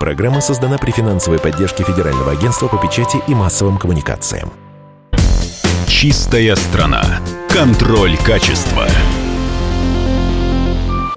Программа создана при финансовой поддержке Федерального агентства по печати и массовым коммуникациям. Чистая страна. Контроль качества.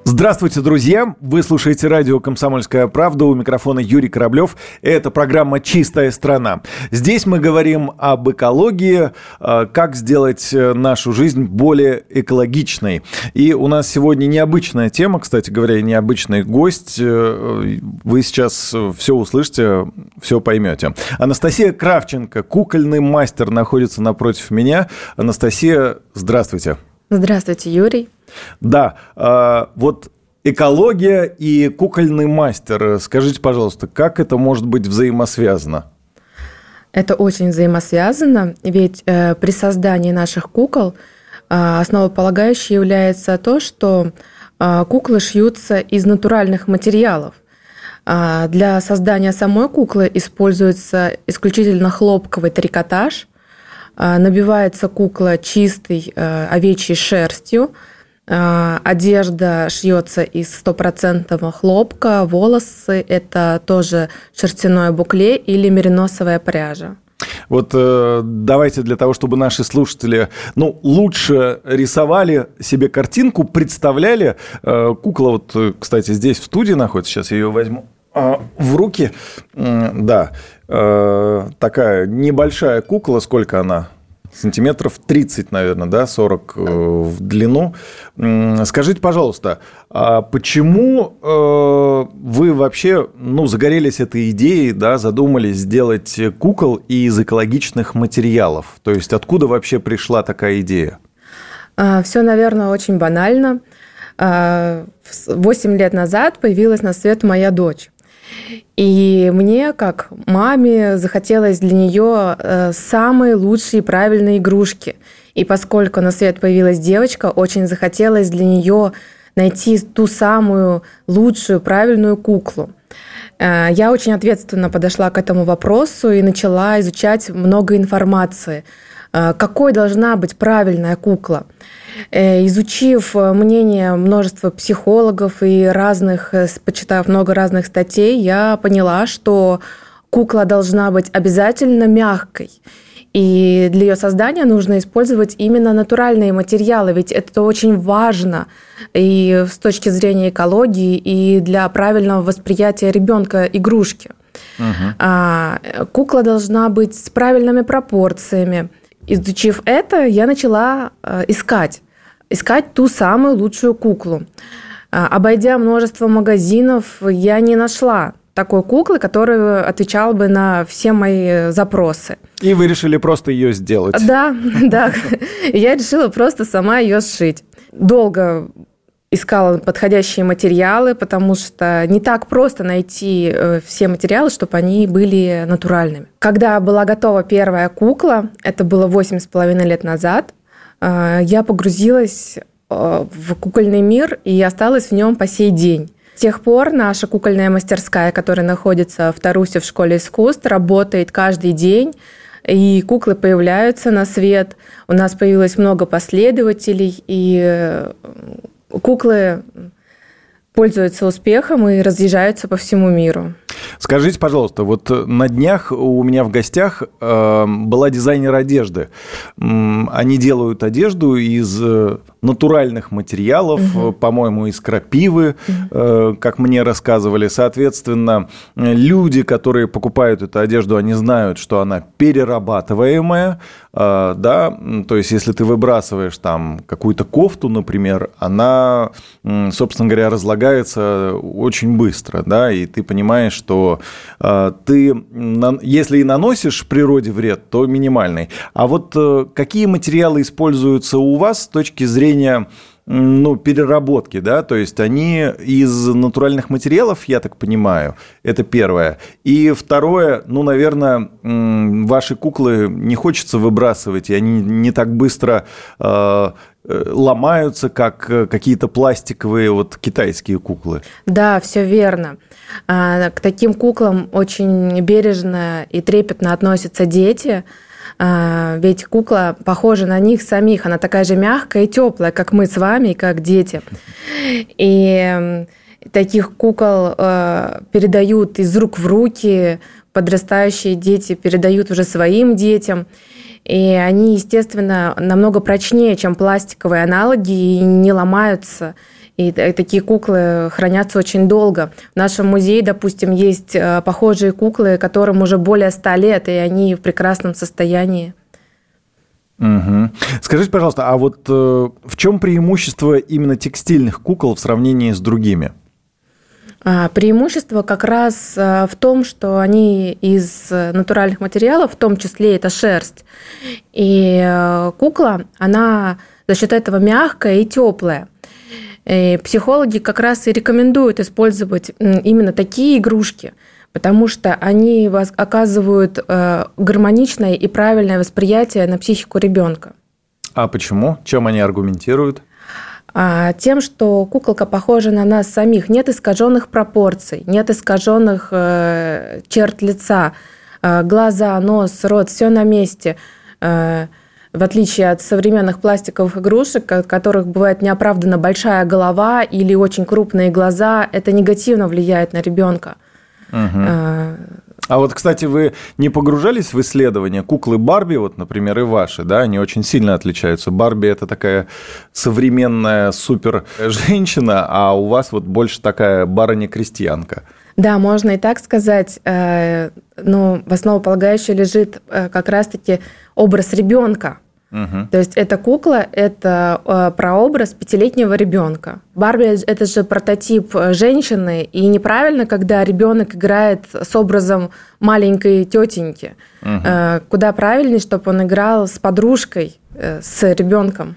Здравствуйте, друзья! Вы слушаете радио «Комсомольская правда». У микрофона Юрий Кораблев. Это программа «Чистая страна». Здесь мы говорим об экологии, э, как сделать э, нашу жизнь более экологичной. И у нас сегодня необычная тема, кстати говоря, необычный гость. Э, вы сейчас все услышите, все поймете. Анастасия Кравченко, кукольный мастер, находится напротив меня. Анастасия, здравствуйте. Здравствуйте, Юрий. Да, а, вот экология и кукольный мастер. Скажите, пожалуйста, как это может быть взаимосвязано? Это очень взаимосвязано, ведь э, при создании наших кукол э, основополагающей является то, что э, куклы шьются из натуральных материалов. Для создания самой куклы используется исключительно хлопковый трикотаж, набивается кукла чистой э, овечьей шерстью, а, одежда шьется из стопроцентного хлопка, волосы – это тоже шерстяное букле или мериносовая пряжа. Вот э, давайте для того, чтобы наши слушатели ну, лучше рисовали себе картинку, представляли. Э, кукла вот, э, кстати, здесь в студии находится, сейчас я ее возьму в руки. Да, э, такая небольшая кукла, сколько она? сантиметров 30, наверное, да, 40 э, в длину. Скажите, пожалуйста, а почему э, вы вообще ну, загорелись этой идеей, да, задумались сделать кукол из экологичных материалов? То есть откуда вообще пришла такая идея? А, Все, наверное, очень банально. А, восемь лет назад появилась на свет моя дочь. И мне, как маме, захотелось для нее э, самые лучшие и правильные игрушки. И поскольку на свет появилась девочка, очень захотелось для нее найти ту самую лучшую, правильную куклу. Э, я очень ответственно подошла к этому вопросу и начала изучать много информации. Э, какой должна быть правильная кукла? Э, изучив э, мнение множества психологов и разных, э, почитав много разных статей, я поняла, что кукла должна быть обязательно мягкой. И для ее создания нужно использовать именно натуральные материалы, ведь это очень важно и с точки зрения экологии, и для правильного восприятия ребенка игрушки. Угу. А, кукла должна быть с правильными пропорциями. Изучив это, я начала искать искать ту самую лучшую куклу. А, обойдя множество магазинов, я не нашла такой куклы, которая отвечала бы на все мои запросы. И вы решили просто ее сделать? Да, да. Я решила просто сама ее сшить. Долго искала подходящие материалы, потому что не так просто найти э, все материалы, чтобы они были натуральными. Когда была готова первая кукла, это было восемь с половиной лет назад, а, я погрузилась а, в кукольный мир и осталась в нем по сей день. С тех пор наша кукольная мастерская, которая находится в Тарусе в школе искусств, работает каждый день, и куклы появляются на свет. У нас появилось много последователей, и э, куклы пользуются успехом и разъезжаются по всему миру. Скажите, пожалуйста, вот на днях у меня в гостях э, была дизайнер одежды. Они делают одежду из э, натуральных материалов, угу. по-моему, из крапивы, угу. как мне рассказывали. Соответственно, люди, которые покупают эту одежду, они знают, что она перерабатываемая, да, то есть если ты выбрасываешь там какую-то кофту, например, она, собственно говоря, разлагается очень быстро, да, и ты понимаешь, что э, ты, если и наносишь природе вред, то минимальный. А вот э, какие материалы используются у вас с точки зрения ну, переработки, да, то есть они из натуральных материалов, я так понимаю, это первое. И второе, ну, наверное, ваши куклы не хочется выбрасывать, и они не так быстро э, э, ломаются, как э, какие-то пластиковые вот китайские куклы. Да, все верно. А, к таким куклам очень бережно и трепетно относятся дети. А, ведь кукла похожа на них самих, она такая же мягкая и теплая, как мы с вами, как дети. И Таких кукол э, передают из рук в руки, подрастающие дети передают уже своим детям. И они, естественно, намного прочнее, чем пластиковые аналоги, и не ломаются. И такие куклы хранятся очень долго. В нашем музее, допустим, есть э, похожие куклы, которым уже более ста лет, и они в прекрасном состоянии. Угу. Скажите, пожалуйста, а вот э, в чем преимущество именно текстильных кукол в сравнении с другими? А, преимущество как раз э, в том, что они из натуральных материалов, в том числе это шерсть. И кукла, она за счет этого мягкая и теплая. И психологи как раз и рекомендуют использовать именно такие игрушки, потому что они оказывают э, гармоничное и правильное восприятие на психику ребенка. А почему? Чем они аргументируют? А, тем, что куколка похожа на нас самих. Нет искаженных пропорций, нет искаженных э, черт лица, э, глаза, нос, рот, все на месте в отличие от современных пластиковых игрушек, от которых бывает неоправданно большая голова или очень крупные глаза, это негативно влияет на ребенка. Угу. А вот, кстати, вы не погружались в исследования куклы Барби, вот, например, и ваши, да, они очень сильно отличаются. Барби это такая современная супер женщина, а у вас вот больше такая барыня-крестьянка. Да, можно и так сказать. Э, но в основополагающей лежит э, как раз-таки образ ребенка. Угу. То есть эта кукла – это э, прообраз пятилетнего ребенка. Барби – это же прототип женщины, и неправильно, когда ребенок играет с образом маленькой тетеньки. Угу. Куда правильнее, чтобы он играл с подружкой, с ребенком.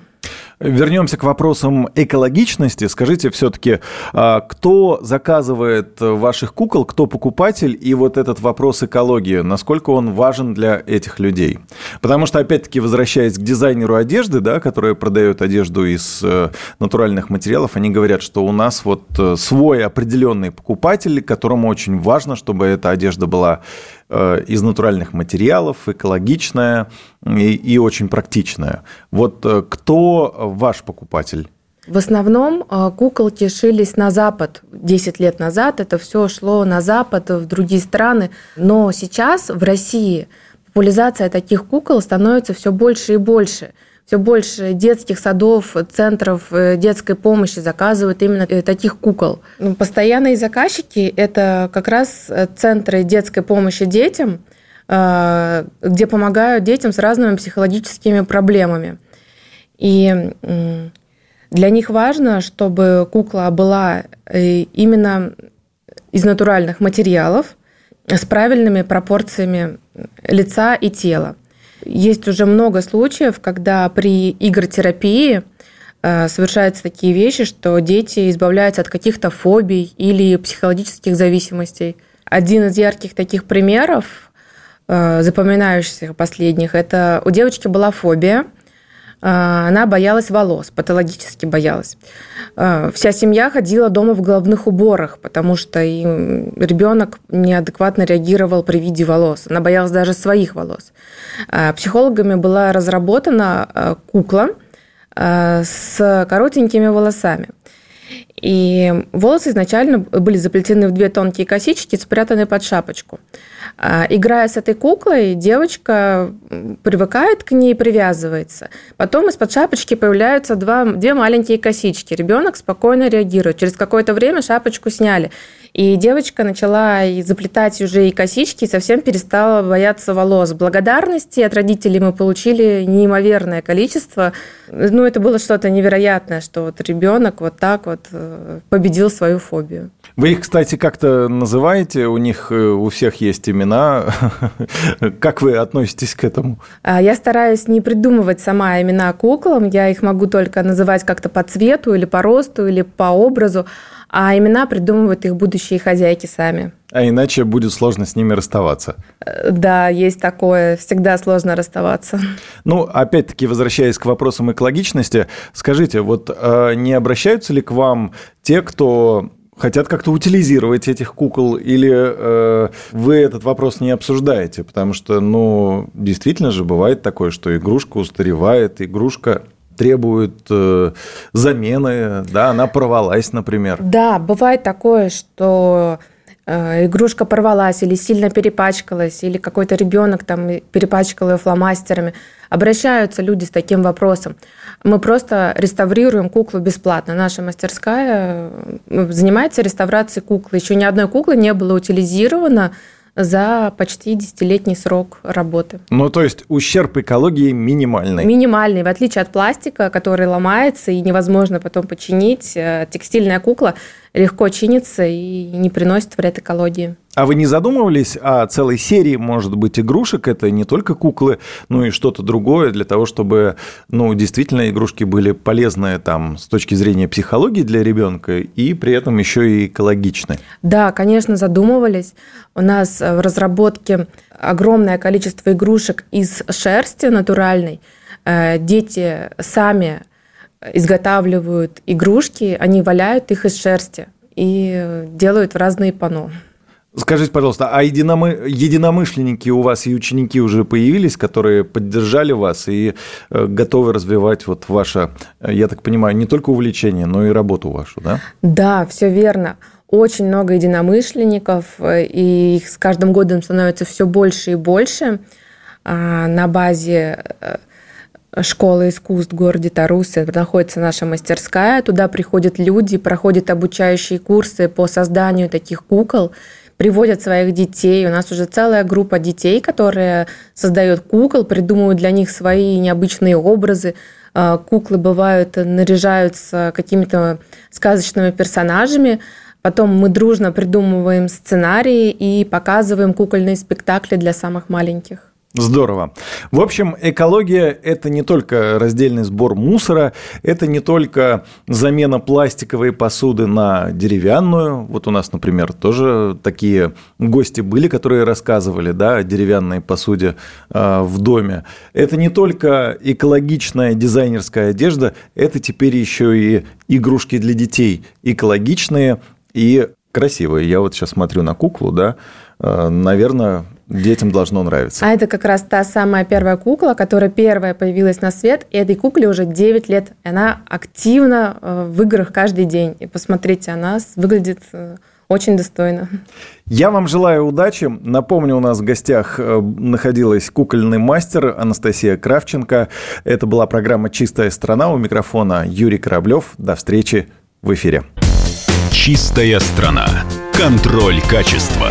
Вернемся к вопросам экологичности. Скажите все-таки, а, кто заказывает ваших кукол, кто покупатель, и вот этот вопрос экологии, насколько он важен для этих людей? Потому что, опять-таки, возвращаясь к дизайнеру одежды, да, который продает одежду из э, натуральных материалов, они говорят, что у нас вот э, свой определенный покупатель, которому очень важно, чтобы эта одежда была из натуральных материалов, экологичная и, и очень практичная. Вот э, кто ваш покупатель? В основном э, куколки шились на Запад. 10 лет назад это все шло на Запад, в другие страны. Но сейчас в России популяризация таких кукол становится все больше и больше – все больше детских садов, центров э, детской помощи заказывают именно э, таких кукол. Ну, постоянные заказчики – это как раз э, центры детской помощи детям, где помогают детям с разными психологическими проблемами. И для них важно, чтобы кукла была именно из натуральных материалов, с правильными пропорциями лица и тела. Есть уже много случаев, когда при игротерапии э, совершаются такие вещи, что дети избавляются от каких-то фобий или психологических зависимостей. Один из ярких таких примеров, э, запоминающихся последних, это у девочки была фобия, она боялась волос, патологически боялась. А, вся семья ходила дома в головных уборах, потому что ребенок неадекватно реагировал при виде волос. Она боялась даже своих волос. А, психологами была разработана кукла с коротенькими волосами. И волосы изначально были заплетены в две тонкие косички, спрятаны под шапочку. А, играя с этой куклой, девочка привыкает к ней, привязывается. Потом из-под шапочки появляются два, две маленькие косички. Ребенок спокойно реагирует. Через какое-то время шапочку сняли. И девочка начала и заплетать уже и косички, и совсем перестала бояться волос. Благодарности от родителей мы получили неимоверное количество. Ну, это было что-то невероятное, что вот ребенок вот так вот э, победил свою фобию. Вы их, кстати, как-то называете? У них э, у всех есть имена. Как вы относитесь к этому? А, я стараюсь не придумывать сама имена куклам. Я их могу только называть как-то по цвету или по росту или по образу а имена придумывают их будущие хозяйки сами. А иначе будет сложно с ними расставаться. Э, да, есть такое. Всегда сложно расставаться. Ну, опять-таки, возвращаясь к вопросам экологичности, скажите, вот э, не обращаются ли к вам те, кто хотят как-то утилизировать этих кукол, или э, вы этот вопрос не обсуждаете? Потому что, ну, действительно же бывает такое, что игрушка устаревает, игрушка требует э, замены, да, она порвалась, например. Да, бывает такое, что э, игрушка порвалась или сильно перепачкалась, или какой-то ребенок там перепачкал ее фломастерами. Обращаются люди с таким вопросом. Мы просто реставрируем куклу бесплатно. Наша мастерская э, занимается реставрацией куклы. Еще ни одной куклы не было утилизировано за почти десятилетний срок работы. Ну, то есть ущерб экологии минимальный. Минимальный. В отличие от пластика, который ломается и невозможно потом починить, э, текстильная кукла легко чинится и не приносит вред экологии. А вы не задумывались о целой серии, может быть, игрушек? Это не только куклы, но и что-то другое для того, чтобы, ну, действительно игрушки были полезны там с точки зрения психологии для ребенка и при этом еще и экологичны. Да, конечно, задумывались. У нас в разработке огромное количество игрушек из шерсти натуральной. Э, дети сами изготавливают игрушки, они валяют их из шерсти и делают в разные пано. Скажите, пожалуйста, а единомы... единомышленники у вас и ученики уже появились, которые поддержали вас и э, готовы развивать вот ваше, э, я так понимаю, не только увлечение, но и работу вашу, да? Да, все верно. Очень много единомышленников, э, и их с каждым годом становится все больше и больше. А, на базе школы искусств в городе Тарусы находится наша мастерская. Туда приходят люди, проходят обучающие курсы по созданию таких кукол, приводят своих детей. У нас уже целая группа детей, которые создают кукол, придумывают для них свои необычные образы. А, куклы бывают, наряжаются какими-то сказочными персонажами. Потом мы дружно придумываем сценарии и показываем кукольные спектакли для самых маленьких. Здорово. В общем, экология – это не только раздельный сбор мусора, это не только замена пластиковой посуды на деревянную. Вот у нас, например, тоже такие гости были, которые рассказывали да, о деревянной посуде э, в доме. Это не только экологичная дизайнерская одежда, это теперь еще и игрушки для детей экологичные и красивые. Я вот сейчас смотрю на куклу, да, э, наверное, детям должно нравиться. А это как раз та самая первая кукла, которая первая появилась на свет, и этой кукле уже 9 лет. И она активно э, в играх каждый день. И посмотрите, она выглядит э, очень достойно. Я вам желаю удачи. Напомню, у нас в гостях э, находилась кукольный мастер Анастасия Кравченко. Это была программа «Чистая страна». У микрофона Юрий Кораблев. До встречи в эфире. «Чистая страна». Контроль качества.